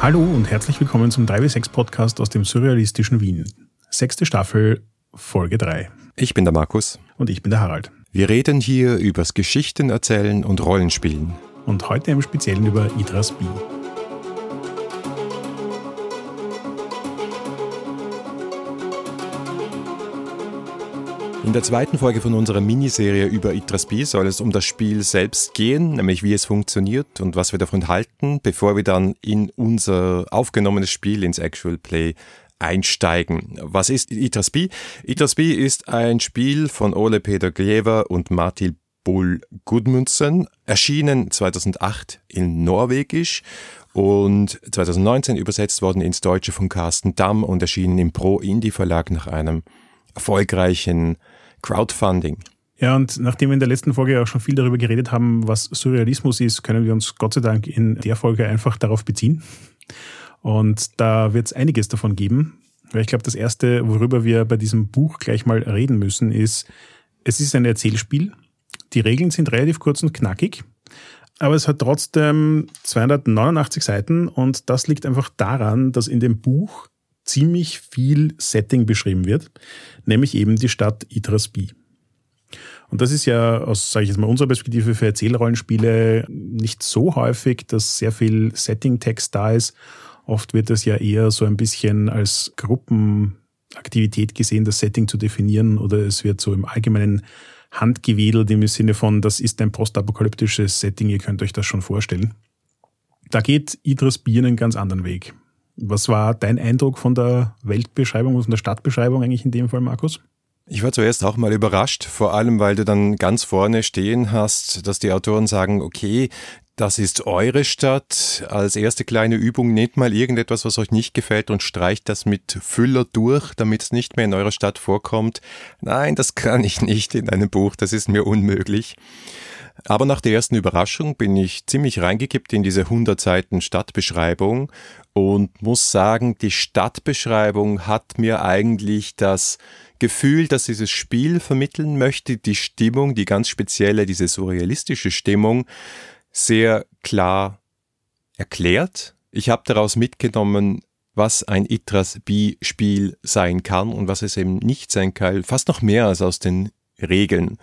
Hallo und herzlich willkommen zum 3W6 Podcast aus dem surrealistischen Wien. Sechste Staffel, Folge 3. Ich bin der Markus. Und ich bin der Harald. Wir reden hier übers Geschichten erzählen und Rollenspielen. Und heute im Speziellen über Idras B. In der zweiten Folge von unserer Miniserie über B soll es um das Spiel selbst gehen, nämlich wie es funktioniert und was wir davon halten, bevor wir dann in unser aufgenommenes Spiel, ins Actual Play, einsteigen. Was ist? Idras B ist ein Spiel von Ole Peter Glever und Martin Bull Gudmundsen, erschienen 2008 in Norwegisch und 2019 übersetzt worden ins Deutsche von Carsten Damm und erschienen im Pro Indie Verlag nach einem erfolgreichen Crowdfunding. Ja, und nachdem wir in der letzten Folge auch schon viel darüber geredet haben, was Surrealismus ist, können wir uns Gott sei Dank in der Folge einfach darauf beziehen. Und da wird es einiges davon geben. Weil ich glaube, das Erste, worüber wir bei diesem Buch gleich mal reden müssen, ist, es ist ein Erzählspiel. Die Regeln sind relativ kurz und knackig, aber es hat trotzdem 289 Seiten und das liegt einfach daran, dass in dem Buch ziemlich viel Setting beschrieben wird, nämlich eben die Stadt Idrasby. Und das ist ja aus, sage ich jetzt mal, unserer Perspektive für Erzählrollenspiele nicht so häufig, dass sehr viel Setting-Text da ist. Oft wird das ja eher so ein bisschen als Gruppenaktivität gesehen, das Setting zu definieren, oder es wird so im Allgemeinen handgewedelt im Sinne von, das ist ein postapokalyptisches Setting, ihr könnt euch das schon vorstellen. Da geht Idris Bier einen ganz anderen Weg. Was war dein Eindruck von der Weltbeschreibung von der Stadtbeschreibung eigentlich in dem Fall, Markus? Ich war zuerst auch mal überrascht, vor allem weil du dann ganz vorne stehen hast, dass die Autoren sagen, okay, das ist eure Stadt. Als erste kleine Übung nehmt mal irgendetwas, was euch nicht gefällt und streicht das mit Füller durch, damit es nicht mehr in eurer Stadt vorkommt. Nein, das kann ich nicht in einem Buch, das ist mir unmöglich. Aber nach der ersten Überraschung bin ich ziemlich reingekippt in diese 100 Seiten Stadtbeschreibung und muss sagen, die Stadtbeschreibung hat mir eigentlich das Gefühl, dass dieses Spiel vermitteln möchte, die Stimmung, die ganz spezielle, diese surrealistische Stimmung, sehr klar erklärt. Ich habe daraus mitgenommen, was ein Itras B-Spiel sein kann und was es eben nicht sein kann, fast noch mehr als aus den Regeln.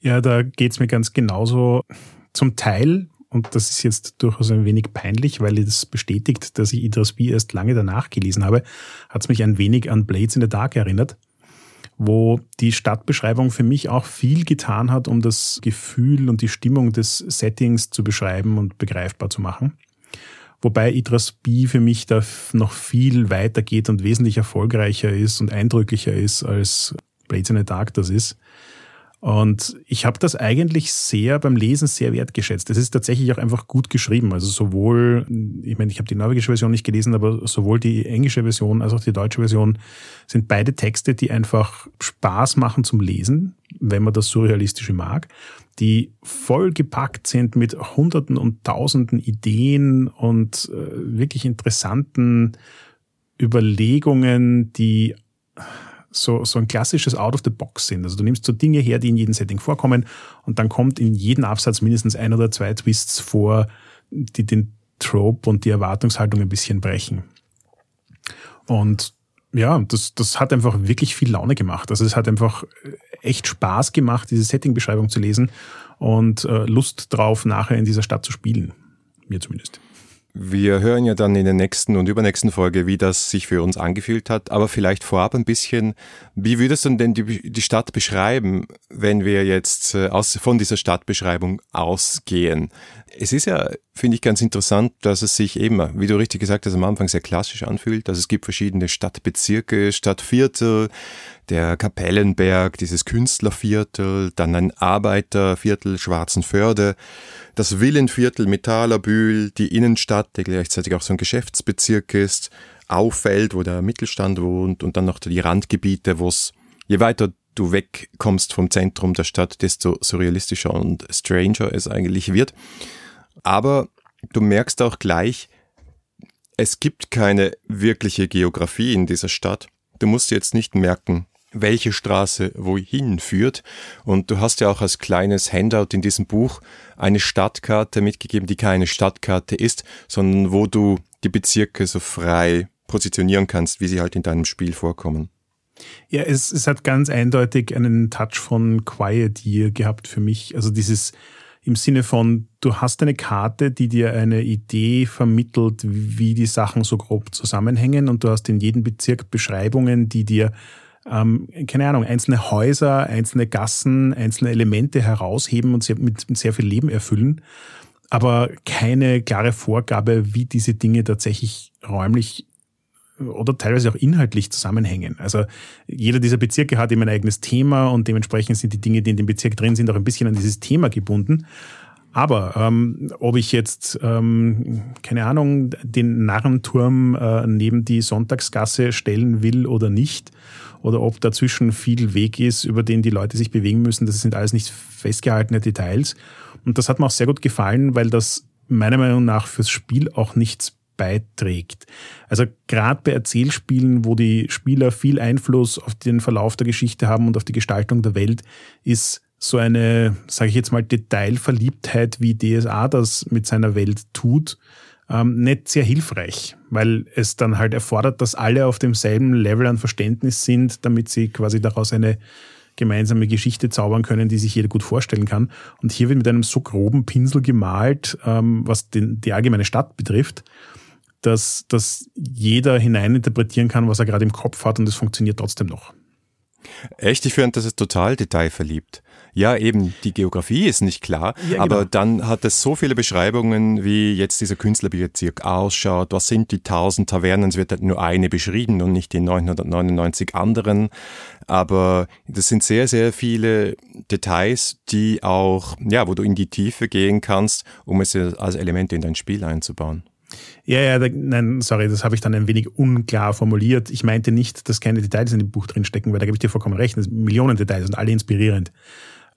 Ja, da geht's mir ganz genauso. Zum Teil, und das ist jetzt durchaus ein wenig peinlich, weil es bestätigt, dass ich Idris B erst lange danach gelesen habe, hat es mich ein wenig an Blades in the Dark erinnert, wo die Stadtbeschreibung für mich auch viel getan hat, um das Gefühl und die Stimmung des Settings zu beschreiben und begreifbar zu machen. Wobei Idris B für mich da noch viel weiter geht und wesentlich erfolgreicher ist und eindrücklicher ist, als Blades in the Dark das ist. Und ich habe das eigentlich sehr beim Lesen sehr wertgeschätzt. Es ist tatsächlich auch einfach gut geschrieben. Also sowohl, ich meine, ich habe die norwegische Version nicht gelesen, aber sowohl die englische Version als auch die deutsche Version sind beide Texte, die einfach Spaß machen zum Lesen, wenn man das Surrealistische mag, die voll gepackt sind mit Hunderten und Tausenden Ideen und äh, wirklich interessanten Überlegungen, die so, so ein klassisches Out-of-the-Box sind. Also du nimmst so Dinge her, die in jedem Setting vorkommen und dann kommt in jedem Absatz mindestens ein oder zwei Twists vor, die den Trope und die Erwartungshaltung ein bisschen brechen. Und ja, das, das hat einfach wirklich viel Laune gemacht. Also es hat einfach echt Spaß gemacht, diese Setting-Beschreibung zu lesen und äh, Lust drauf, nachher in dieser Stadt zu spielen. Mir zumindest. Wir hören ja dann in der nächsten und übernächsten Folge, wie das sich für uns angefühlt hat. Aber vielleicht vorab ein bisschen, wie würdest du denn die, die Stadt beschreiben, wenn wir jetzt äh, aus, von dieser Stadtbeschreibung ausgehen? Es ist ja, finde ich, ganz interessant, dass es sich eben, wie du richtig gesagt hast, am Anfang sehr klassisch anfühlt. Dass es gibt verschiedene Stadtbezirke, Stadtviertel, der Kapellenberg, dieses Künstlerviertel, dann ein Arbeiterviertel, Schwarzenförde, das Villenviertel Metalerbühl, die Innenstadt, der gleichzeitig auch so ein Geschäftsbezirk ist, Auffeld, wo der Mittelstand wohnt und dann noch die Randgebiete, wo es, je weiter du wegkommst vom Zentrum der Stadt, desto surrealistischer und stranger es eigentlich wird. Aber du merkst auch gleich, es gibt keine wirkliche Geografie in dieser Stadt. Du musst jetzt nicht merken, welche Straße wohin führt. Und du hast ja auch als kleines Handout in diesem Buch eine Stadtkarte mitgegeben, die keine Stadtkarte ist, sondern wo du die Bezirke so frei positionieren kannst, wie sie halt in deinem Spiel vorkommen. Ja, es, es hat ganz eindeutig einen Touch von Quiet Year gehabt für mich. Also dieses im Sinne von, du hast eine Karte, die dir eine Idee vermittelt, wie die Sachen so grob zusammenhängen und du hast in jedem Bezirk Beschreibungen, die dir ähm, keine Ahnung, einzelne Häuser, einzelne Gassen, einzelne Elemente herausheben und mit, mit sehr viel Leben erfüllen, aber keine klare Vorgabe, wie diese Dinge tatsächlich räumlich oder teilweise auch inhaltlich zusammenhängen. Also jeder dieser Bezirke hat eben ein eigenes Thema und dementsprechend sind die Dinge, die in dem Bezirk drin sind, auch ein bisschen an dieses Thema gebunden. Aber ähm, ob ich jetzt, ähm, keine Ahnung, den Narrenturm äh, neben die Sonntagsgasse stellen will oder nicht, oder ob dazwischen viel Weg ist, über den die Leute sich bewegen müssen, das sind alles nicht festgehaltene Details. Und das hat mir auch sehr gut gefallen, weil das meiner Meinung nach fürs Spiel auch nichts beiträgt. Also gerade bei Erzählspielen, wo die Spieler viel Einfluss auf den Verlauf der Geschichte haben und auf die Gestaltung der Welt, ist so eine, sage ich jetzt mal, Detailverliebtheit, wie DSA das mit seiner Welt tut, ähm, nicht sehr hilfreich, weil es dann halt erfordert, dass alle auf demselben Level an Verständnis sind, damit sie quasi daraus eine gemeinsame Geschichte zaubern können, die sich jeder gut vorstellen kann. Und hier wird mit einem so groben Pinsel gemalt, ähm, was den, die allgemeine Stadt betrifft, dass, dass jeder hineininterpretieren kann, was er gerade im Kopf hat und es funktioniert trotzdem noch. Echt? Ich finde, das ist total detailverliebt. Ja, eben, die Geografie ist nicht klar, ja, genau. aber dann hat es so viele Beschreibungen, wie jetzt dieser Künstlerbezirk ausschaut, was sind die tausend Tavernen, es wird halt nur eine beschrieben und nicht die 999 anderen, aber das sind sehr, sehr viele Details, die auch, ja, wo du in die Tiefe gehen kannst, um es als Elemente in dein Spiel einzubauen. Ja, ja, da, nein, sorry, das habe ich dann ein wenig unklar formuliert. Ich meinte nicht, dass keine Details in dem Buch drinstecken, weil da gebe ich dir vollkommen recht. Das sind Millionen Details und alle inspirierend.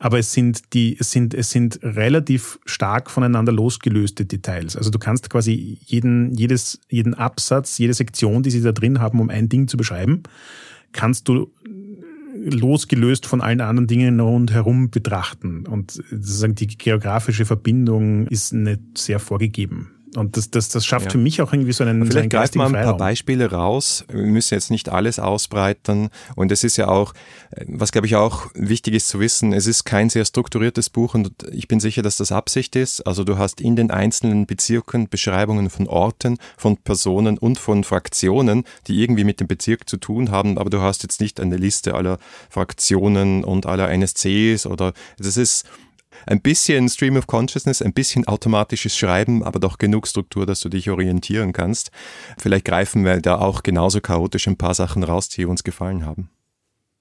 Aber es sind die, es sind, es sind relativ stark voneinander losgelöste Details. Also du kannst quasi jeden, jedes, jeden Absatz, jede Sektion, die sie da drin haben, um ein Ding zu beschreiben, kannst du losgelöst von allen anderen Dingen rundherum betrachten. Und sozusagen die geografische Verbindung ist nicht sehr vorgegeben. Und das, das, das schafft ja. für mich auch irgendwie so einen Vielleicht so einen greift mal ein paar Freiraum. Beispiele raus. Wir müssen jetzt nicht alles ausbreiten. Und es ist ja auch, was glaube ich auch wichtig ist zu wissen, es ist kein sehr strukturiertes Buch und ich bin sicher, dass das Absicht ist. Also du hast in den einzelnen Bezirken Beschreibungen von Orten, von Personen und von Fraktionen, die irgendwie mit dem Bezirk zu tun haben, aber du hast jetzt nicht eine Liste aller Fraktionen und aller NSCs oder das ist ein bisschen Stream of Consciousness, ein bisschen automatisches Schreiben, aber doch genug Struktur, dass du dich orientieren kannst. Vielleicht greifen wir da auch genauso chaotisch ein paar Sachen raus, die uns gefallen haben.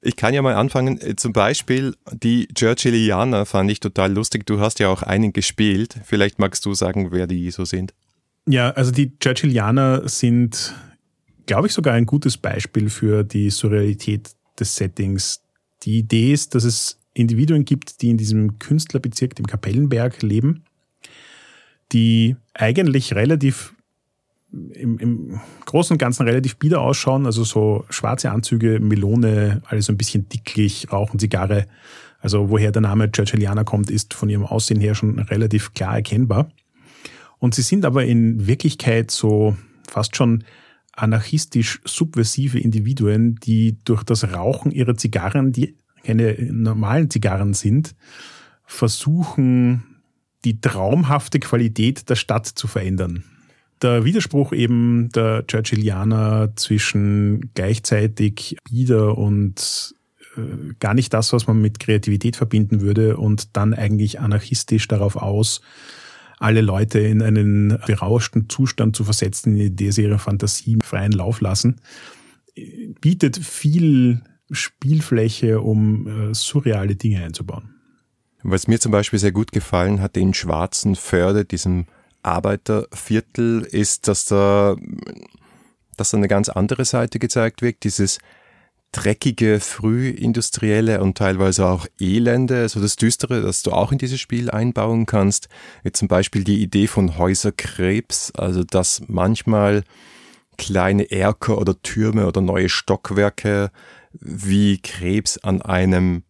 Ich kann ja mal anfangen. Zum Beispiel die Churchillianer fand ich total lustig. Du hast ja auch einen gespielt. Vielleicht magst du sagen, wer die so sind. Ja, also die Churchillianer sind, glaube ich, sogar ein gutes Beispiel für die Surrealität des Settings. Die Idee ist, dass es Individuen gibt, die in diesem Künstlerbezirk, dem Kapellenberg, leben, die eigentlich relativ im, im Großen und Ganzen relativ bieder ausschauen, also so schwarze Anzüge, Melone, alles so ein bisschen dicklich, rauchen Zigarre. Also woher der Name Churchillianer kommt, ist von ihrem Aussehen her schon relativ klar erkennbar. Und sie sind aber in Wirklichkeit so fast schon anarchistisch subversive Individuen, die durch das Rauchen ihrer Zigarren, die keine normalen Zigarren sind, versuchen, die traumhafte Qualität der Stadt zu verändern. Der Widerspruch eben der Churchillianer zwischen gleichzeitig bieder und äh, gar nicht das, was man mit Kreativität verbinden würde und dann eigentlich anarchistisch darauf aus, alle Leute in einen berauschten Zustand zu versetzen, in der sie ihre Fantasie freien Lauf lassen, bietet viel Spielfläche, um äh, surreale Dinge einzubauen. Was mir zum Beispiel sehr gut gefallen hat in Schwarzen Förde, diesem Arbeiterviertel, ist, dass da, dass da eine ganz andere Seite gezeigt wird, dieses dreckige, frühindustrielle und teilweise auch Elende, also das Düstere, das du auch in dieses Spiel einbauen kannst. Wie zum Beispiel die Idee von Häuserkrebs, also dass manchmal kleine Erker oder Türme oder neue Stockwerke wie Krebs an einem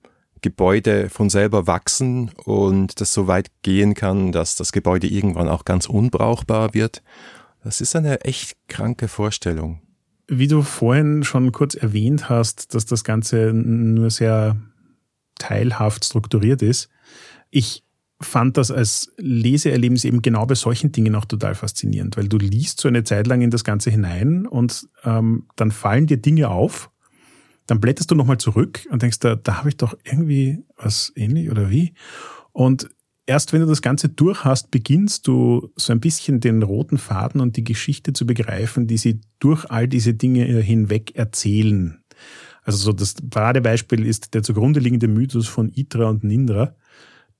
Gebäude von selber wachsen und das so weit gehen kann, dass das Gebäude irgendwann auch ganz unbrauchbar wird. Das ist eine echt kranke Vorstellung. Wie du vorhin schon kurz erwähnt hast, dass das Ganze nur sehr teilhaft strukturiert ist. Ich fand das als Leseerlebnis eben genau bei solchen Dingen auch total faszinierend, weil du liest so eine Zeit lang in das Ganze hinein und ähm, dann fallen dir Dinge auf, dann blätterst du nochmal zurück und denkst, da, da habe ich doch irgendwie was ähnlich oder wie. Und erst wenn du das Ganze durch hast, beginnst du so ein bisschen den roten Faden und die Geschichte zu begreifen, die sie durch all diese Dinge hinweg erzählen. Also so das Paradebeispiel ist der zugrunde liegende Mythos von Itra und Nindra,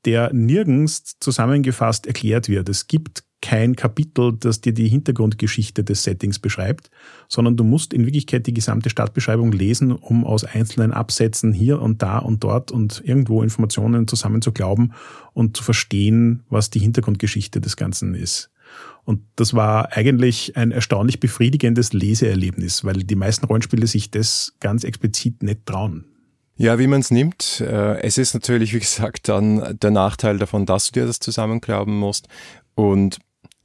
der nirgends zusammengefasst erklärt wird. Es gibt kein Kapitel, das dir die Hintergrundgeschichte des Settings beschreibt, sondern du musst in Wirklichkeit die gesamte Stadtbeschreibung lesen, um aus einzelnen Absätzen hier und da und dort und irgendwo Informationen zusammen und zu verstehen, was die Hintergrundgeschichte des Ganzen ist. Und das war eigentlich ein erstaunlich befriedigendes Leseerlebnis, weil die meisten Rollenspiele sich das ganz explizit nicht trauen. Ja, wie man es nimmt. Äh, es ist natürlich, wie gesagt, dann der Nachteil davon, dass du dir das zusammenklauben musst. Und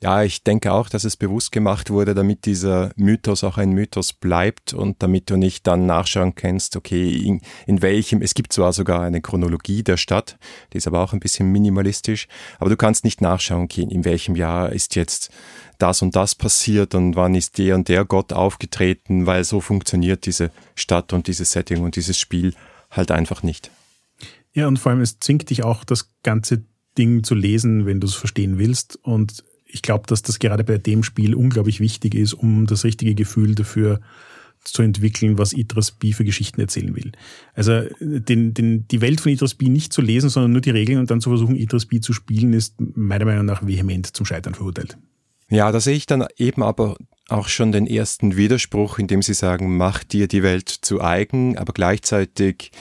ja, ich denke auch, dass es bewusst gemacht wurde, damit dieser Mythos auch ein Mythos bleibt und damit du nicht dann nachschauen kannst, okay, in, in, welchem, es gibt zwar sogar eine Chronologie der Stadt, die ist aber auch ein bisschen minimalistisch, aber du kannst nicht nachschauen, okay, in welchem Jahr ist jetzt das und das passiert und wann ist der und der Gott aufgetreten, weil so funktioniert diese Stadt und dieses Setting und dieses Spiel halt einfach nicht. Ja, und vor allem, es zwingt dich auch, das ganze Ding zu lesen, wenn du es verstehen willst. Und ich glaube, dass das gerade bei dem Spiel unglaublich wichtig ist, um das richtige Gefühl dafür zu entwickeln, was Idris B für Geschichten erzählen will. Also den, den, die Welt von Idris B nicht zu lesen, sondern nur die Regeln und dann zu versuchen, Idris B zu spielen, ist meiner Meinung nach vehement zum Scheitern verurteilt. Ja, da sehe ich dann eben aber auch schon den ersten Widerspruch, indem sie sagen, mach dir die Welt zu eigen, aber gleichzeitig,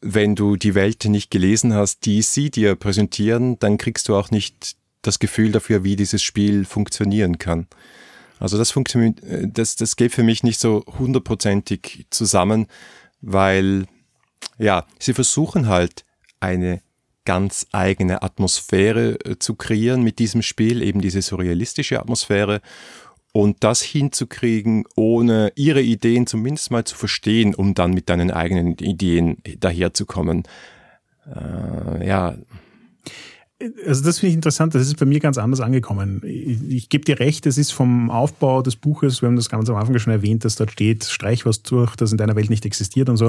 wenn du die Welt nicht gelesen hast, die sie dir präsentieren, dann kriegst du auch nicht das Gefühl dafür, wie dieses Spiel funktionieren kann. Also das funktioniert, das, das geht für mich nicht so hundertprozentig zusammen, weil, ja, sie versuchen halt eine ganz eigene Atmosphäre äh, zu kreieren mit diesem Spiel, eben diese surrealistische Atmosphäre und das hinzukriegen, ohne ihre Ideen zumindest mal zu verstehen, um dann mit deinen eigenen Ideen daherzukommen. Äh, ja. Also das finde ich interessant, das ist bei mir ganz anders angekommen. Ich, ich gebe dir recht, es ist vom Aufbau des Buches, wir haben das ganz am Anfang schon erwähnt, dass dort steht, streich was durch, das in deiner Welt nicht existiert und so.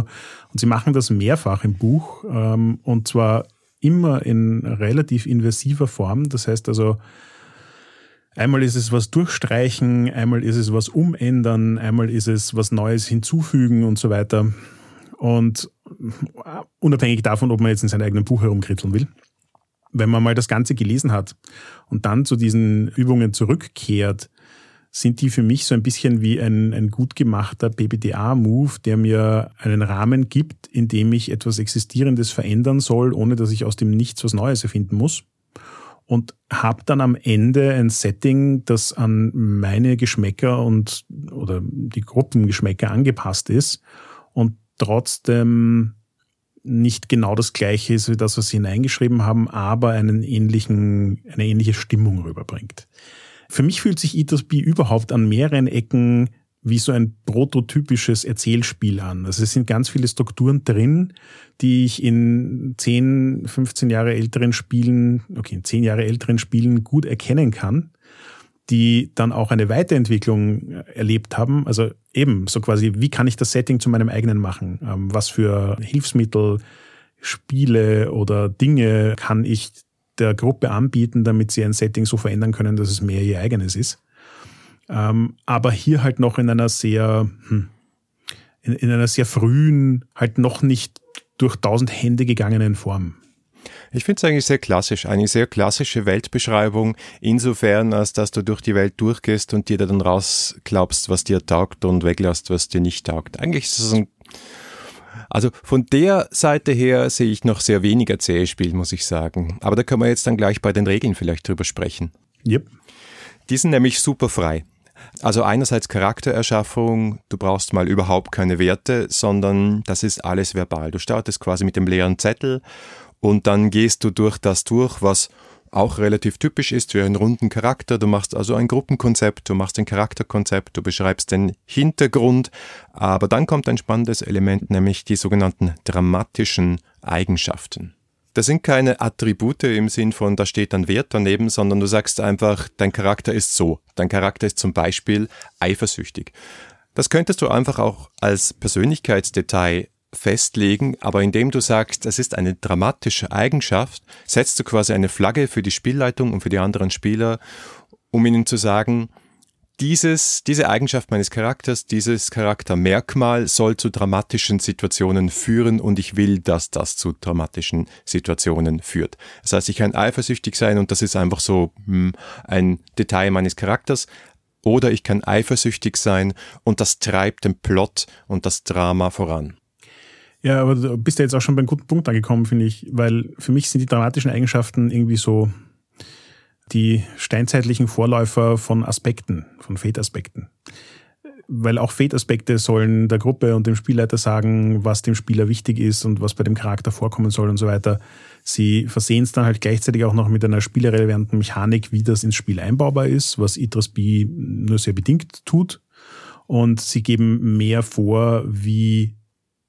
Und sie machen das mehrfach im Buch ähm, und zwar immer in relativ inversiver Form. Das heißt also, Einmal ist es was durchstreichen, einmal ist es was umändern, einmal ist es was Neues hinzufügen und so weiter. Und unabhängig davon, ob man jetzt in seinem eigenen Buch herumkritzeln will, wenn man mal das Ganze gelesen hat und dann zu diesen Übungen zurückkehrt, sind die für mich so ein bisschen wie ein, ein gut gemachter BBDA-Move, der mir einen Rahmen gibt, in dem ich etwas Existierendes verändern soll, ohne dass ich aus dem Nichts was Neues erfinden muss. Und habe dann am Ende ein Setting, das an meine Geschmäcker und oder die Gruppengeschmäcker angepasst ist. Und trotzdem nicht genau das gleiche ist wie das, was sie hineingeschrieben haben, aber einen ähnlichen, eine ähnliche Stimmung rüberbringt. Für mich fühlt sich Eaters B überhaupt an mehreren Ecken wie so ein prototypisches Erzählspiel an. Also es sind ganz viele Strukturen drin, die ich in 10, 15 Jahre älteren Spielen, okay, in 10 Jahre älteren Spielen gut erkennen kann, die dann auch eine Weiterentwicklung erlebt haben. Also eben so quasi, wie kann ich das Setting zu meinem eigenen machen? Ähm, was für Hilfsmittel, Spiele oder Dinge kann ich der Gruppe anbieten, damit sie ein Setting so verändern können, dass es mehr ihr eigenes ist? Ähm, aber hier halt noch in einer sehr, hm, in einer sehr frühen, halt noch nicht durch tausend Hände gegangenen Form. Ich finde es eigentlich sehr klassisch, eine sehr klassische Weltbeschreibung, insofern, als dass du durch die Welt durchgehst und dir dann rausklaubst, was dir taugt und weglässt, was dir nicht taugt. Eigentlich ist es ein also von der Seite her sehe ich noch sehr weniger zähe Spiel, muss ich sagen. Aber da können wir jetzt dann gleich bei den Regeln vielleicht drüber sprechen. Yep. Die sind nämlich super frei. Also einerseits Charaktererschaffung, du brauchst mal überhaupt keine Werte, sondern das ist alles verbal. Du startest quasi mit dem leeren Zettel und dann gehst du durch das durch, was auch relativ typisch ist für einen runden Charakter. Du machst also ein Gruppenkonzept, du machst ein Charakterkonzept, du beschreibst den Hintergrund, aber dann kommt ein spannendes Element, nämlich die sogenannten dramatischen Eigenschaften. Das sind keine Attribute im Sinn von, da steht ein Wert daneben, sondern du sagst einfach, dein Charakter ist so. Dein Charakter ist zum Beispiel eifersüchtig. Das könntest du einfach auch als Persönlichkeitsdetail festlegen, aber indem du sagst, es ist eine dramatische Eigenschaft, setzt du quasi eine Flagge für die Spielleitung und für die anderen Spieler, um ihnen zu sagen, dieses, diese Eigenschaft meines Charakters, dieses Charaktermerkmal soll zu dramatischen Situationen führen und ich will, dass das zu dramatischen Situationen führt. Das heißt, ich kann eifersüchtig sein und das ist einfach so hm, ein Detail meines Charakters, oder ich kann eifersüchtig sein und das treibt den Plot und das Drama voran. Ja, aber du bist ja jetzt auch schon beim guten Punkt angekommen, finde ich, weil für mich sind die dramatischen Eigenschaften irgendwie so die steinzeitlichen Vorläufer von Aspekten, von Fate-Aspekten. Weil auch Fate-Aspekte sollen der Gruppe und dem Spielleiter sagen, was dem Spieler wichtig ist und was bei dem Charakter vorkommen soll und so weiter. Sie versehen es dann halt gleichzeitig auch noch mit einer spielerelevanten Mechanik, wie das ins Spiel einbaubar ist, was Idris B nur sehr bedingt tut. Und sie geben mehr vor, wie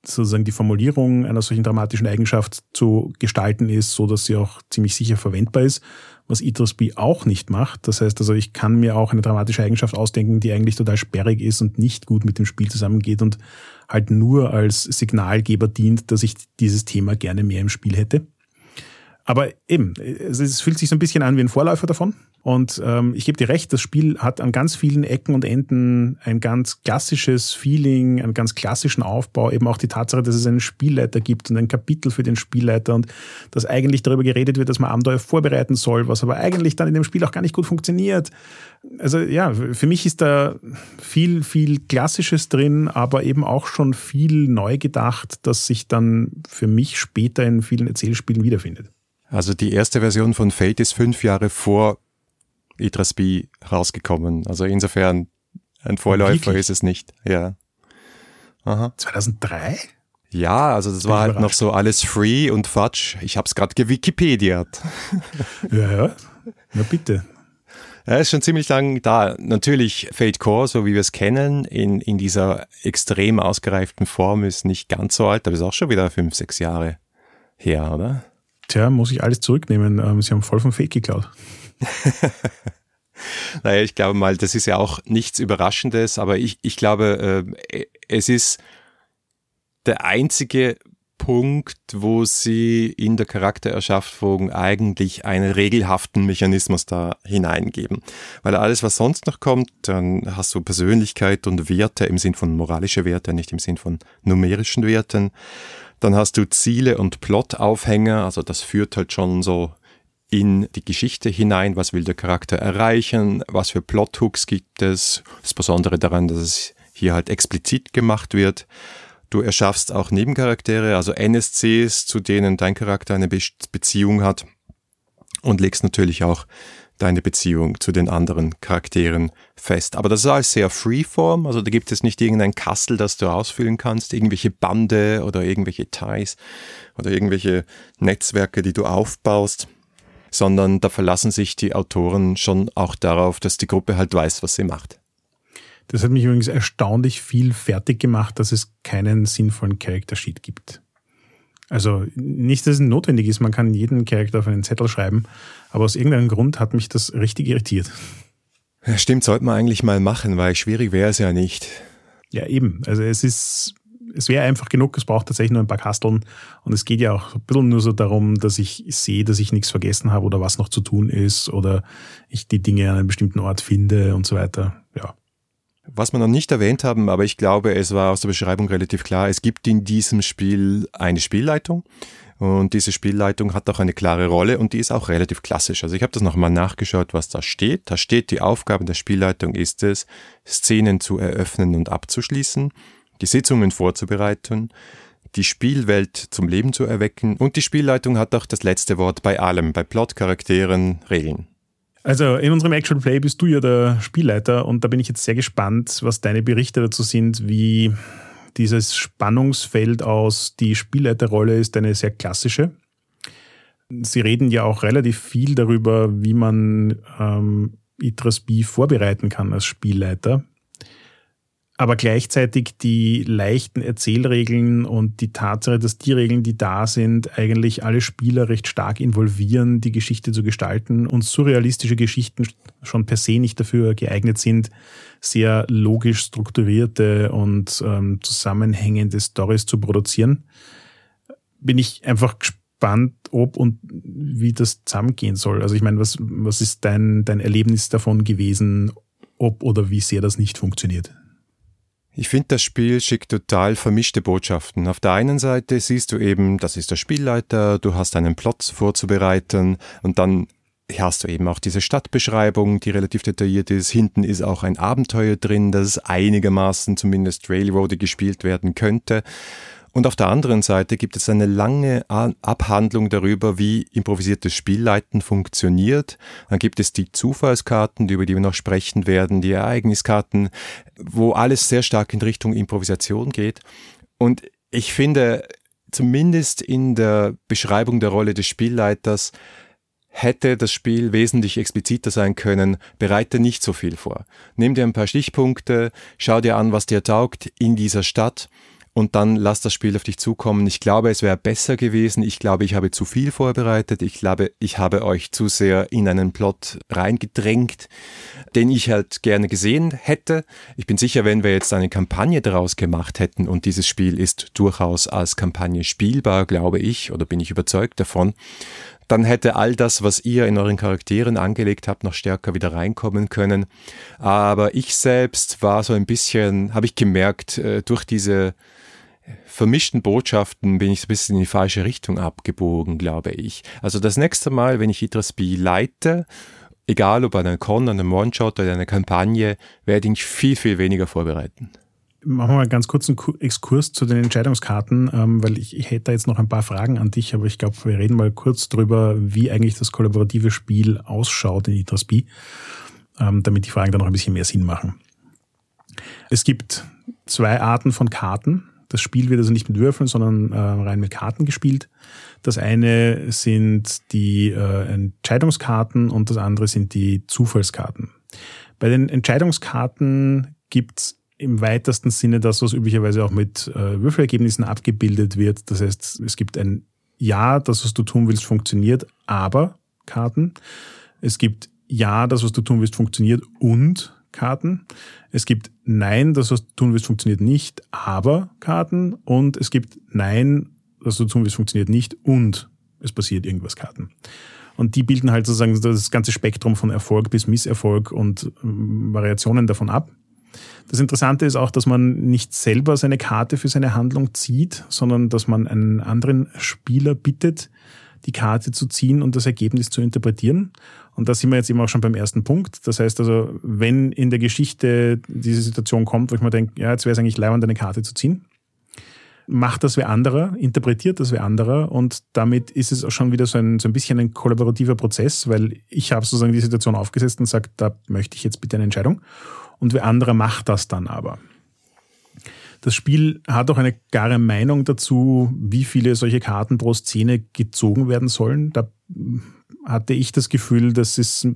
sozusagen die Formulierung einer solchen dramatischen Eigenschaft zu gestalten ist, so dass sie auch ziemlich sicher verwendbar ist, was Idris B auch nicht macht. Das heißt also, ich kann mir auch eine dramatische Eigenschaft ausdenken, die eigentlich total sperrig ist und nicht gut mit dem Spiel zusammengeht und halt nur als Signalgeber dient, dass ich dieses Thema gerne mehr im Spiel hätte. Aber eben, es fühlt sich so ein bisschen an wie ein Vorläufer davon. Und ähm, ich gebe dir recht, das Spiel hat an ganz vielen Ecken und Enden ein ganz klassisches Feeling, einen ganz klassischen Aufbau, eben auch die Tatsache, dass es einen Spielleiter gibt und ein Kapitel für den Spielleiter und dass eigentlich darüber geredet wird, dass man Abenteuer vorbereiten soll, was aber eigentlich dann in dem Spiel auch gar nicht gut funktioniert. Also ja, für mich ist da viel, viel Klassisches drin, aber eben auch schon viel neu gedacht, das sich dann für mich später in vielen Erzählspielen wiederfindet. Also die erste Version von Fate ist fünf Jahre vor Idris B rausgekommen. Also insofern ein Vorläufer Wirklich? ist es nicht. Ja. Aha. 2003? Ja, also das war halt noch so alles free und Fatsch. Ich habe es gerade gewikipediert. ja, ja. Na bitte. Ja, ist schon ziemlich lang da. Natürlich Fate Core, so wie wir es kennen, in, in dieser extrem ausgereiften Form ist nicht ganz so alt, aber ist auch schon wieder fünf, sechs Jahre her, oder? Tja, muss ich alles zurücknehmen. Ähm, sie haben voll vom Fake geklaut. naja, ich glaube mal, das ist ja auch nichts Überraschendes, aber ich, ich glaube, äh, es ist der einzige Punkt, wo sie in der Charaktererschaffung eigentlich einen regelhaften Mechanismus da hineingeben. Weil alles, was sonst noch kommt, dann hast du Persönlichkeit und Werte im Sinn von moralische Werte, nicht im Sinn von numerischen Werten. Dann hast du Ziele und Plotaufhänger, also das führt halt schon so in die Geschichte hinein, was will der Charakter erreichen, was für Plothooks gibt es. Das Besondere daran, dass es hier halt explizit gemacht wird. Du erschaffst auch Nebencharaktere, also NSCs, zu denen dein Charakter eine Be Beziehung hat und legst natürlich auch deine Beziehung zu den anderen Charakteren fest. Aber das ist alles sehr freeform, also da gibt es nicht irgendein Kastel, das du ausfüllen kannst, irgendwelche Bande oder irgendwelche Ties oder irgendwelche Netzwerke, die du aufbaust, sondern da verlassen sich die Autoren schon auch darauf, dass die Gruppe halt weiß, was sie macht. Das hat mich übrigens erstaunlich viel fertig gemacht, dass es keinen sinnvollen Character Sheet gibt. Also nicht, dass es notwendig ist, man kann jeden Charakter auf einen Zettel schreiben, aber aus irgendeinem Grund hat mich das richtig irritiert. Ja, stimmt, sollte man eigentlich mal machen, weil schwierig wäre es ja nicht. Ja, eben. Also es ist, es wäre einfach genug, es braucht tatsächlich nur ein paar Kasteln und es geht ja auch ein bisschen nur so darum, dass ich sehe, dass ich nichts vergessen habe oder was noch zu tun ist oder ich die Dinge an einem bestimmten Ort finde und so weiter. Was wir noch nicht erwähnt haben, aber ich glaube, es war aus der Beschreibung relativ klar, es gibt in diesem Spiel eine Spielleitung. Und diese Spielleitung hat auch eine klare Rolle und die ist auch relativ klassisch. Also ich habe das nochmal nachgeschaut, was da steht. Da steht, die Aufgabe der Spielleitung ist es, Szenen zu eröffnen und abzuschließen, die Sitzungen vorzubereiten, die Spielwelt zum Leben zu erwecken und die Spielleitung hat auch das letzte Wort bei allem, bei Plot, Charakteren, Regeln. Also in unserem Actual Play bist du ja der Spielleiter und da bin ich jetzt sehr gespannt, was deine Berichte dazu sind, wie dieses Spannungsfeld aus die Spielleiterrolle ist eine sehr klassische. Sie reden ja auch relativ viel darüber, wie man ähm, Itras B vorbereiten kann als Spielleiter aber gleichzeitig die leichten Erzählregeln und die Tatsache, dass die Regeln, die da sind, eigentlich alle Spieler recht stark involvieren, die Geschichte zu gestalten und surrealistische Geschichten schon per se nicht dafür geeignet sind, sehr logisch strukturierte und ähm, zusammenhängende Stories zu produzieren, bin ich einfach gespannt, ob und wie das zusammengehen soll. Also ich meine, was, was ist dein, dein Erlebnis davon gewesen, ob oder wie sehr das nicht funktioniert? Ich finde, das Spiel schickt total vermischte Botschaften. Auf der einen Seite siehst du eben, das ist der Spielleiter, du hast einen Plot vorzubereiten und dann hast du eben auch diese Stadtbeschreibung, die relativ detailliert ist. Hinten ist auch ein Abenteuer drin, das einigermaßen zumindest Railroady gespielt werden könnte. Und auf der anderen Seite gibt es eine lange Abhandlung darüber, wie improvisiertes Spielleiten funktioniert. Dann gibt es die Zufallskarten, über die wir noch sprechen werden, die Ereigniskarten, wo alles sehr stark in Richtung Improvisation geht. Und ich finde, zumindest in der Beschreibung der Rolle des Spielleiters, hätte das Spiel wesentlich expliziter sein können, bereite nicht so viel vor. Nimm dir ein paar Stichpunkte, schau dir an, was dir taugt in dieser Stadt und dann lass das Spiel auf dich zukommen. Ich glaube, es wäre besser gewesen. Ich glaube, ich habe zu viel vorbereitet. Ich glaube, ich habe euch zu sehr in einen Plot reingedrängt, den ich halt gerne gesehen hätte. Ich bin sicher, wenn wir jetzt eine Kampagne daraus gemacht hätten und dieses Spiel ist durchaus als Kampagne spielbar, glaube ich, oder bin ich überzeugt davon, dann hätte all das, was ihr in euren Charakteren angelegt habt, noch stärker wieder reinkommen können. Aber ich selbst war so ein bisschen, habe ich gemerkt, äh, durch diese vermischten Botschaften bin ich so ein bisschen in die falsche Richtung abgebogen, glaube ich. Also das nächste Mal, wenn ich Idras B leite, egal ob an einer Con, an einem One-Shot oder einer Kampagne, werde ich viel, viel weniger vorbereiten. Machen wir mal ganz kurz einen Exkurs zu den Entscheidungskarten, ähm, weil ich, ich hätte jetzt noch ein paar Fragen an dich, aber ich glaube, wir reden mal kurz darüber, wie eigentlich das kollaborative Spiel ausschaut in Idras B, ähm, damit die Fragen dann noch ein bisschen mehr Sinn machen. Es gibt zwei Arten von Karten. Das Spiel wird also nicht mit Würfeln, sondern äh, rein mit Karten gespielt. Das eine sind die äh, Entscheidungskarten und das andere sind die Zufallskarten. Bei den Entscheidungskarten gibt's im weitesten Sinne das, was üblicherweise auch mit äh, Würfelergebnissen abgebildet wird. Das heißt, es gibt ein Ja, das, was du tun willst, funktioniert, aber Karten. Es gibt Ja, das, was du tun willst, funktioniert und Karten. Es gibt Nein, das, was du tun willst, funktioniert nicht, aber Karten. Und es gibt Nein, das, was du tun willst, funktioniert nicht und es passiert irgendwas Karten. Und die bilden halt sozusagen das ganze Spektrum von Erfolg bis Misserfolg und ähm, Variationen davon ab. Das Interessante ist auch, dass man nicht selber seine Karte für seine Handlung zieht, sondern dass man einen anderen Spieler bittet, die Karte zu ziehen und das Ergebnis zu interpretieren. Und da sind wir jetzt eben auch schon beim ersten Punkt. Das heißt also, wenn in der Geschichte diese Situation kommt, wo ich mir denke, ja, jetzt wäre es eigentlich leibend, eine Karte zu ziehen, macht das wer anderer, interpretiert das wer anderer und damit ist es auch schon wieder so ein, so ein bisschen ein kollaborativer Prozess, weil ich habe sozusagen die Situation aufgesetzt und sage, da möchte ich jetzt bitte eine Entscheidung und wer anderer macht das dann aber. Das Spiel hat auch eine klare Meinung dazu, wie viele solche Karten pro Szene gezogen werden sollen. Da hatte ich das Gefühl, dass es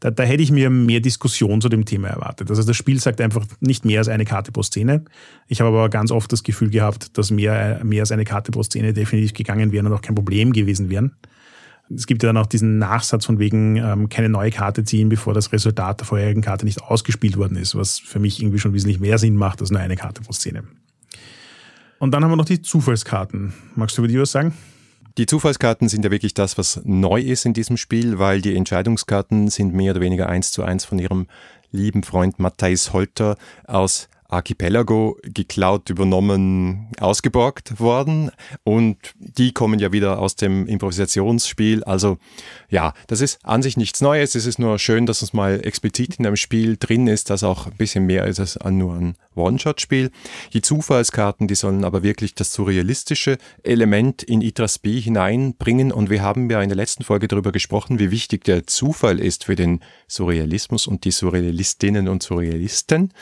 da, da hätte ich mir mehr Diskussion zu dem Thema erwartet. Also das Spiel sagt einfach nicht mehr als eine Karte pro Szene. Ich habe aber ganz oft das Gefühl gehabt, dass mehr, mehr als eine Karte pro Szene definitiv gegangen wären und auch kein Problem gewesen wären. Es gibt ja dann auch diesen Nachsatz von wegen ähm, keine neue Karte ziehen, bevor das Resultat der vorherigen Karte nicht ausgespielt worden ist, was für mich irgendwie schon wesentlich mehr Sinn macht als nur eine Karte pro Szene. Und dann haben wir noch die Zufallskarten. Magst du über die was sagen? Die Zufallskarten sind ja wirklich das, was neu ist in diesem Spiel, weil die Entscheidungskarten sind mehr oder weniger eins zu eins von ihrem lieben Freund Matthijs Holter aus Archipelago geklaut, übernommen, ausgeborgt worden. Und die kommen ja wieder aus dem Improvisationsspiel. Also ja, das ist an sich nichts Neues. Es ist nur schön, dass es mal explizit in einem Spiel drin ist, das auch ein bisschen mehr ist als nur ein One-Shot-Spiel. Die Zufallskarten, die sollen aber wirklich das surrealistische Element in Itras B hineinbringen. Und wir haben ja in der letzten Folge darüber gesprochen, wie wichtig der Zufall ist für den Surrealismus und die Surrealistinnen und Surrealisten.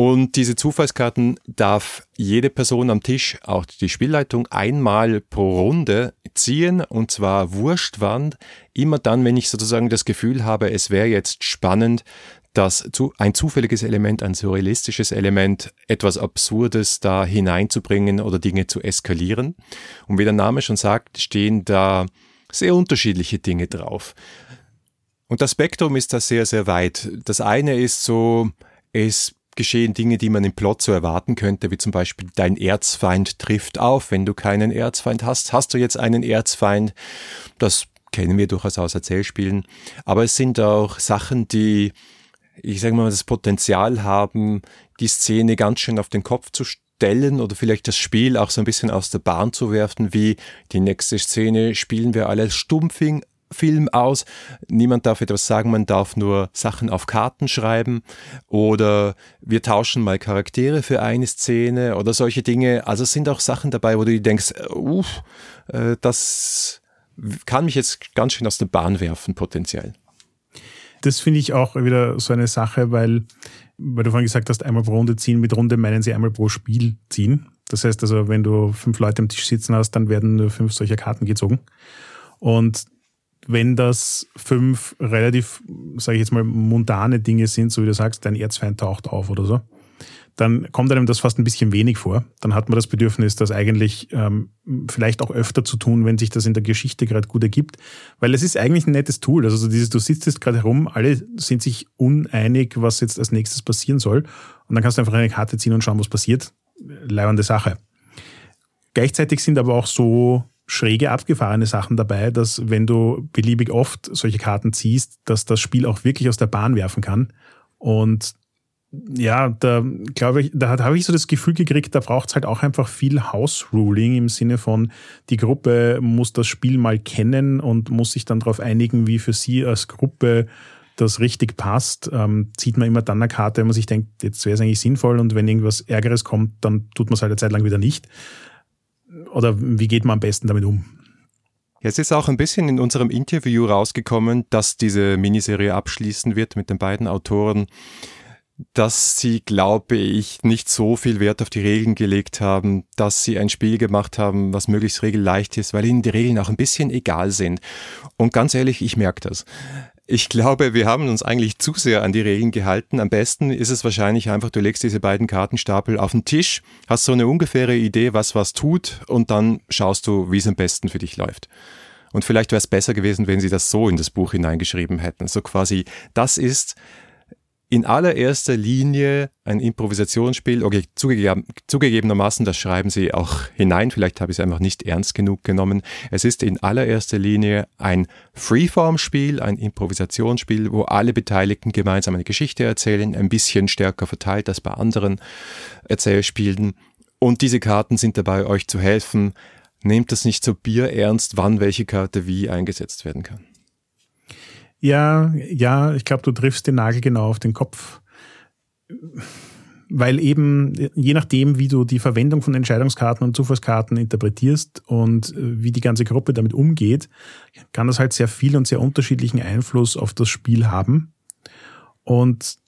Und diese Zufallskarten darf jede Person am Tisch, auch die Spielleitung, einmal pro Runde ziehen und zwar wurscht immer dann, wenn ich sozusagen das Gefühl habe, es wäre jetzt spannend, dass ein zufälliges Element, ein surrealistisches Element, etwas Absurdes da hineinzubringen oder Dinge zu eskalieren. Und wie der Name schon sagt, stehen da sehr unterschiedliche Dinge drauf. Und das Spektrum ist da sehr, sehr weit. Das eine ist so, es geschehen Dinge, die man im Plot so erwarten könnte, wie zum Beispiel dein Erzfeind trifft auf. Wenn du keinen Erzfeind hast, hast du jetzt einen Erzfeind. Das kennen wir durchaus aus Erzählspielen. Aber es sind auch Sachen, die, ich sage mal, das Potenzial haben, die Szene ganz schön auf den Kopf zu stellen oder vielleicht das Spiel auch so ein bisschen aus der Bahn zu werfen, wie die nächste Szene spielen wir alle Stumpfing Film aus. Niemand darf etwas sagen, man darf nur Sachen auf Karten schreiben oder wir tauschen mal Charaktere für eine Szene oder solche Dinge. Also es sind auch Sachen dabei, wo du denkst, uff, äh, das kann mich jetzt ganz schön aus der Bahn werfen, potenziell. Das finde ich auch wieder so eine Sache, weil, weil du vorhin gesagt hast, einmal pro Runde ziehen. Mit Runde meinen sie einmal pro Spiel ziehen. Das heißt also, wenn du fünf Leute am Tisch sitzen hast, dann werden nur fünf solcher Karten gezogen. Und wenn das fünf relativ, sage ich jetzt mal, mundane Dinge sind, so wie du sagst, dein Erzfeind taucht auf oder so, dann kommt einem das fast ein bisschen wenig vor. Dann hat man das Bedürfnis, das eigentlich ähm, vielleicht auch öfter zu tun, wenn sich das in der Geschichte gerade gut ergibt. Weil es ist eigentlich ein nettes Tool. Also dieses, du sitzt jetzt gerade herum, alle sind sich uneinig, was jetzt als nächstes passieren soll. Und dann kannst du einfach eine Karte ziehen und schauen, was passiert. Leibende Sache. Gleichzeitig sind aber auch so schräge, abgefahrene Sachen dabei, dass wenn du beliebig oft solche Karten ziehst, dass das Spiel auch wirklich aus der Bahn werfen kann. Und ja, da glaube ich, da habe ich so das Gefühl gekriegt, da braucht es halt auch einfach viel House-Ruling im Sinne von, die Gruppe muss das Spiel mal kennen und muss sich dann darauf einigen, wie für sie als Gruppe das richtig passt. Ähm, zieht man immer dann eine Karte, wenn man sich denkt, jetzt wäre es eigentlich sinnvoll und wenn irgendwas Ärgeres kommt, dann tut man es halt eine Zeit lang wieder nicht oder wie geht man am besten damit um? Jetzt ist auch ein bisschen in unserem Interview rausgekommen, dass diese Miniserie abschließen wird mit den beiden Autoren, dass sie, glaube ich, nicht so viel Wert auf die Regeln gelegt haben, dass sie ein Spiel gemacht haben, was möglichst regelleicht ist, weil ihnen die Regeln auch ein bisschen egal sind. Und ganz ehrlich, ich merke das. Ich glaube, wir haben uns eigentlich zu sehr an die Regeln gehalten. Am besten ist es wahrscheinlich einfach, du legst diese beiden Kartenstapel auf den Tisch, hast so eine ungefähre Idee, was was tut und dann schaust du, wie es am besten für dich läuft. Und vielleicht wäre es besser gewesen, wenn sie das so in das Buch hineingeschrieben hätten. So quasi, das ist in allererster Linie ein Improvisationsspiel. Okay, zugegeben, zugegebenermaßen, das schreiben Sie auch hinein. Vielleicht habe ich es einfach nicht ernst genug genommen. Es ist in allererster Linie ein Freeform-Spiel, ein Improvisationsspiel, wo alle Beteiligten gemeinsam eine Geschichte erzählen, ein bisschen stärker verteilt als bei anderen Erzählspielen. Und diese Karten sind dabei, euch zu helfen. Nehmt das nicht so bierernst, wann welche Karte wie eingesetzt werden kann. Ja, ja, ich glaube, du triffst den Nagel genau auf den Kopf. Weil eben, je nachdem, wie du die Verwendung von Entscheidungskarten und Zufallskarten interpretierst und äh, wie die ganze Gruppe damit umgeht, kann das halt sehr viel und sehr unterschiedlichen Einfluss auf das Spiel haben. Und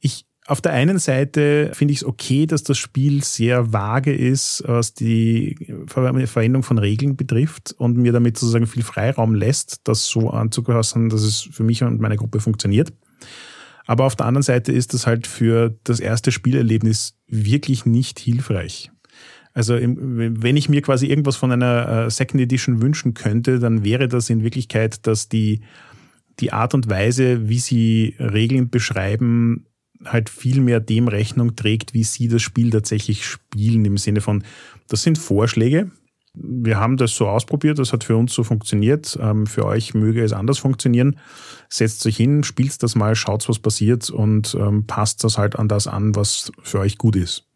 ich, auf der einen Seite finde ich es okay, dass das Spiel sehr vage ist, was die Verwendung von Regeln betrifft und mir damit sozusagen viel Freiraum lässt, das so anzupassen, dass es für mich und meine Gruppe funktioniert. Aber auf der anderen Seite ist das halt für das erste Spielerlebnis wirklich nicht hilfreich. Also wenn ich mir quasi irgendwas von einer äh, Second Edition wünschen könnte, dann wäre das in Wirklichkeit, dass die, die Art und Weise, wie sie Regeln beschreiben, halt viel mehr dem Rechnung trägt, wie sie das Spiel tatsächlich spielen, im Sinne von, das sind Vorschläge. Wir haben das so ausprobiert, das hat für uns so funktioniert. Ähm, für euch möge es anders funktionieren. Setzt euch hin, spielt das mal, schaut, was passiert und ähm, passt das halt an das an, was für euch gut ist.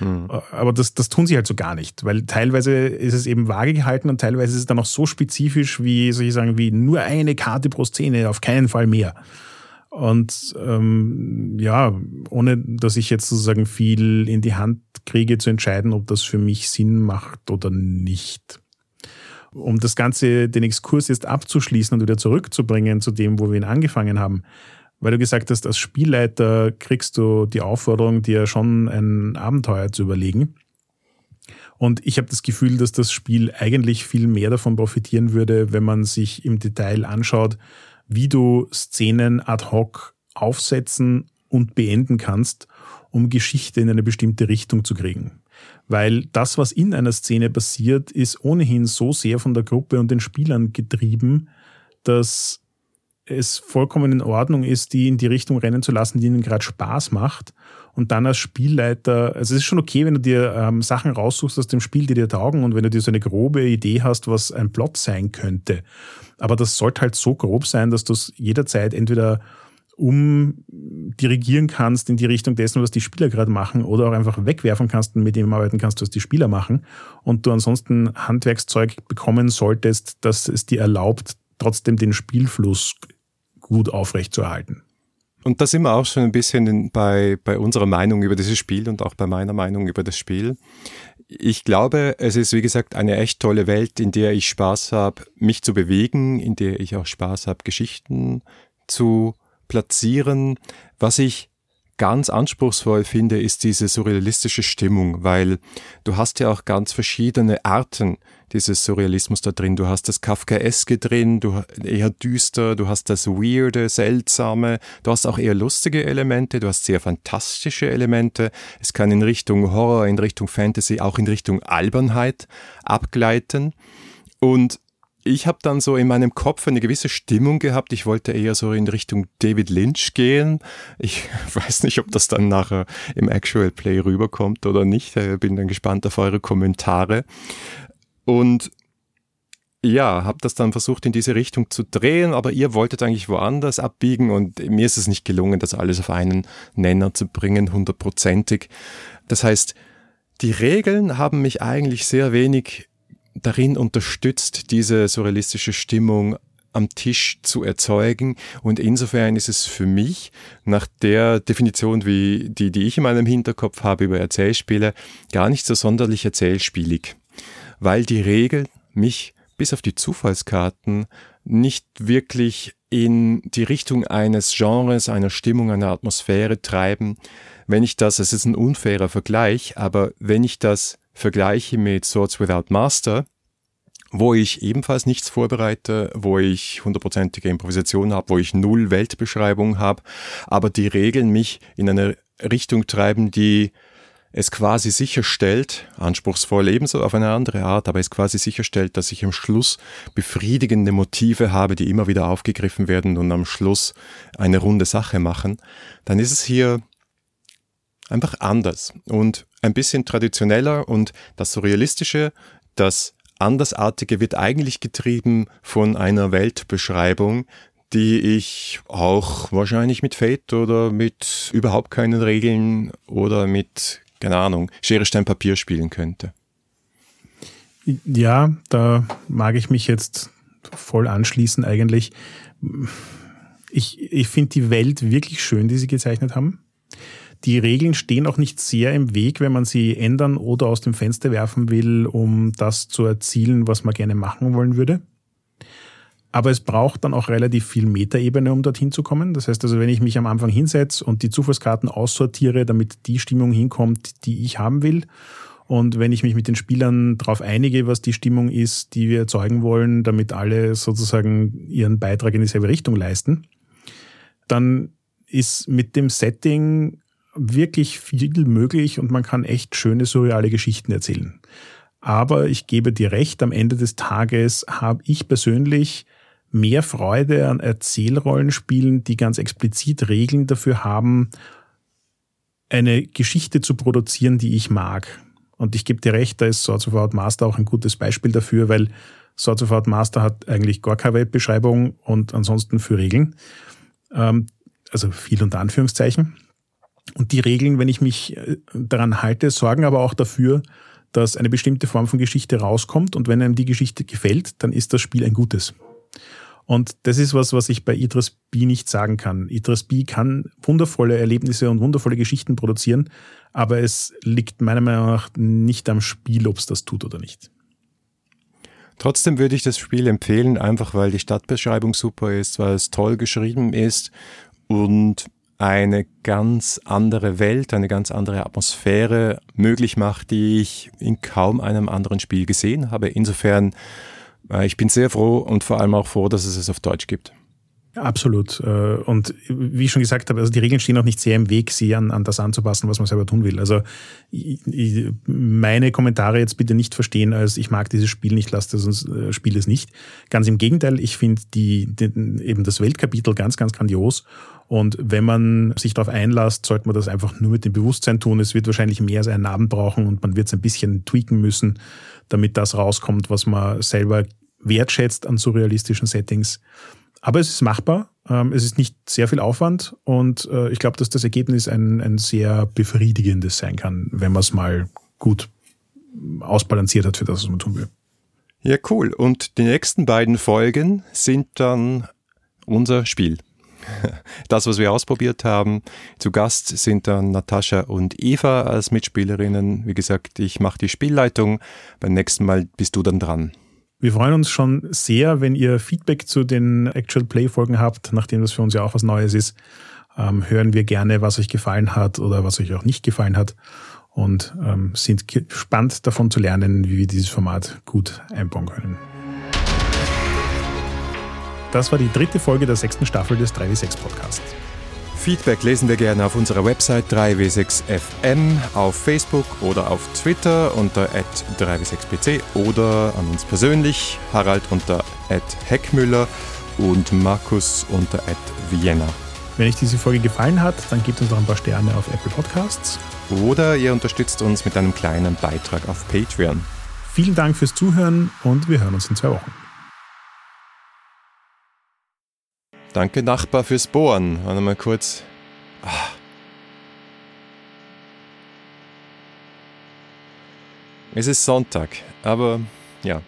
Hm. Aber das, das tun sie halt so gar nicht, weil teilweise ist es eben vage gehalten und teilweise ist es dann auch so spezifisch, wie soll ich sagen, wie nur eine Karte pro Szene, auf keinen Fall mehr. Und ähm, ja, ohne dass ich jetzt sozusagen viel in die Hand kriege zu entscheiden, ob das für mich Sinn macht oder nicht. Um das Ganze, den Exkurs jetzt abzuschließen und wieder zurückzubringen zu dem, wo wir ihn angefangen haben, weil du gesagt hast, als Spielleiter kriegst du die Aufforderung, dir schon ein Abenteuer zu überlegen. Und ich habe das Gefühl, dass das Spiel eigentlich viel mehr davon profitieren würde, wenn man sich im Detail anschaut, wie du Szenen ad hoc aufsetzen und beenden kannst, um Geschichte in eine bestimmte Richtung zu kriegen. Weil das, was in einer Szene passiert, ist ohnehin so sehr von der Gruppe und den Spielern getrieben, dass es vollkommen in Ordnung ist, die in die Richtung rennen zu lassen, die ihnen gerade Spaß macht. Und dann als Spielleiter, also es ist schon okay, wenn du dir ähm, Sachen raussuchst aus dem Spiel, die dir taugen und wenn du dir so eine grobe Idee hast, was ein Plot sein könnte. Aber das sollte halt so grob sein, dass du es jederzeit entweder umdirigieren kannst in die Richtung dessen, was die Spieler gerade machen, oder auch einfach wegwerfen kannst und mit dem arbeiten kannst, was die Spieler machen. Und du ansonsten Handwerkszeug bekommen solltest, dass es dir erlaubt, trotzdem den Spielfluss gut aufrechtzuerhalten. Und da sind wir auch schon ein bisschen bei, bei unserer Meinung über dieses Spiel und auch bei meiner Meinung über das Spiel ich glaube, es ist wie gesagt eine echt tolle Welt, in der ich Spaß habe, mich zu bewegen, in der ich auch Spaß habe, Geschichten zu platzieren. Was ich ganz anspruchsvoll finde, ist diese surrealistische Stimmung, weil du hast ja auch ganz verschiedene Arten dieses Surrealismus da drin. Du hast das Kafkaeske drin, du eher düster, du hast das Weirde, Seltsame, du hast auch eher lustige Elemente, du hast sehr fantastische Elemente. Es kann in Richtung Horror, in Richtung Fantasy, auch in Richtung Albernheit abgleiten. Und ich habe dann so in meinem Kopf eine gewisse Stimmung gehabt. Ich wollte eher so in Richtung David Lynch gehen. Ich weiß nicht, ob das dann nachher im Actual Play rüberkommt oder nicht. Ich bin dann gespannt auf eure Kommentare. Und ja, habe das dann versucht in diese Richtung zu drehen, aber ihr wolltet eigentlich woanders abbiegen und mir ist es nicht gelungen, das alles auf einen Nenner zu bringen, hundertprozentig. Das heißt, die Regeln haben mich eigentlich sehr wenig darin unterstützt, diese surrealistische Stimmung am Tisch zu erzeugen. Und insofern ist es für mich nach der Definition, wie die, die ich in meinem Hinterkopf habe über Erzählspiele, gar nicht so sonderlich erzählspielig weil die Regeln mich bis auf die Zufallskarten nicht wirklich in die Richtung eines Genres, einer Stimmung, einer Atmosphäre treiben. Wenn ich das, es ist ein unfairer Vergleich, aber wenn ich das vergleiche mit Swords Without Master, wo ich ebenfalls nichts vorbereite, wo ich hundertprozentige Improvisation habe, wo ich null Weltbeschreibung habe, aber die Regeln mich in eine Richtung treiben, die es quasi sicherstellt, anspruchsvoll ebenso auf eine andere Art, aber es quasi sicherstellt, dass ich am Schluss befriedigende Motive habe, die immer wieder aufgegriffen werden und am Schluss eine runde Sache machen, dann ist es hier einfach anders. Und ein bisschen traditioneller und das Surrealistische, das Andersartige wird eigentlich getrieben von einer Weltbeschreibung, die ich auch wahrscheinlich mit Fate oder mit überhaupt keinen Regeln oder mit keine Ahnung, Schere, Stein, Papier spielen könnte. Ja, da mag ich mich jetzt voll anschließen eigentlich. Ich, ich finde die Welt wirklich schön, die sie gezeichnet haben. Die Regeln stehen auch nicht sehr im Weg, wenn man sie ändern oder aus dem Fenster werfen will, um das zu erzielen, was man gerne machen wollen würde. Aber es braucht dann auch relativ viel Metaebene, um dorthin zu kommen. Das heißt also, wenn ich mich am Anfang hinsetze und die Zufallskarten aussortiere, damit die Stimmung hinkommt, die ich haben will, und wenn ich mich mit den Spielern darauf einige, was die Stimmung ist, die wir erzeugen wollen, damit alle sozusagen ihren Beitrag in dieselbe Richtung leisten, dann ist mit dem Setting wirklich viel möglich und man kann echt schöne surreale Geschichten erzählen. Aber ich gebe dir recht, am Ende des Tages habe ich persönlich mehr Freude an Erzählrollenspielen, die ganz explizit Regeln dafür haben, eine Geschichte zu produzieren, die ich mag. Und ich gebe dir recht, da ist Swords of Art Master auch ein gutes Beispiel dafür, weil Swords of Art Master hat eigentlich gar keine Webbeschreibung und ansonsten für Regeln. Ähm, also viel unter Anführungszeichen. Und die Regeln, wenn ich mich äh, daran halte, sorgen aber auch dafür, dass eine bestimmte Form von Geschichte rauskommt und wenn einem die Geschichte gefällt, dann ist das Spiel ein gutes. Und das ist was, was ich bei Idris B nicht sagen kann. Idris B kann wundervolle Erlebnisse und wundervolle Geschichten produzieren, aber es liegt meiner Meinung nach nicht am Spiel, ob es das tut oder nicht. Trotzdem würde ich das Spiel empfehlen, einfach weil die Stadtbeschreibung super ist, weil es toll geschrieben ist und eine ganz andere Welt, eine ganz andere Atmosphäre möglich macht, die ich in kaum einem anderen Spiel gesehen habe. Insofern, äh, ich bin sehr froh und vor allem auch froh, dass es es auf Deutsch gibt. Absolut. Äh, und wie ich schon gesagt habe, also die Regeln stehen auch nicht sehr im Weg, sie an, an das anzupassen, was man selber tun will. Also meine Kommentare jetzt bitte nicht verstehen als ich mag dieses Spiel nicht, lasst es äh, spiel es nicht. Ganz im Gegenteil, ich finde die, die, eben das Weltkapitel ganz, ganz grandios. Und wenn man sich darauf einlasst, sollte man das einfach nur mit dem Bewusstsein tun. Es wird wahrscheinlich mehr als einen Abend brauchen und man wird es ein bisschen tweaken müssen, damit das rauskommt, was man selber wertschätzt an surrealistischen Settings. Aber es ist machbar, ähm, es ist nicht sehr viel Aufwand und äh, ich glaube, dass das Ergebnis ein, ein sehr befriedigendes sein kann, wenn man es mal gut ausbalanciert hat für das, was man tun will. Ja, cool. Und die nächsten beiden Folgen sind dann unser Spiel. Das, was wir ausprobiert haben. Zu Gast sind dann Natascha und Eva als Mitspielerinnen. Wie gesagt, ich mache die Spielleitung. Beim nächsten Mal bist du dann dran. Wir freuen uns schon sehr, wenn ihr Feedback zu den Actual Play Folgen habt, nachdem das für uns ja auch was Neues ist. Ähm, hören wir gerne, was euch gefallen hat oder was euch auch nicht gefallen hat und ähm, sind gespannt davon zu lernen, wie wir dieses Format gut einbauen können. Das war die dritte Folge der sechsten Staffel des 3W6 Podcasts. Feedback lesen wir gerne auf unserer Website 3w6fm, auf Facebook oder auf Twitter unter 3w6pc oder an uns persönlich, Harald unter heckmüller und Markus unter Vienna. Wenn euch diese Folge gefallen hat, dann gebt uns noch ein paar Sterne auf Apple Podcasts. Oder ihr unterstützt uns mit einem kleinen Beitrag auf Patreon. Vielen Dank fürs Zuhören und wir hören uns in zwei Wochen. Danke, Nachbar, fürs Bohren. Warte mal kurz. Ah. Es ist Sonntag, aber ja,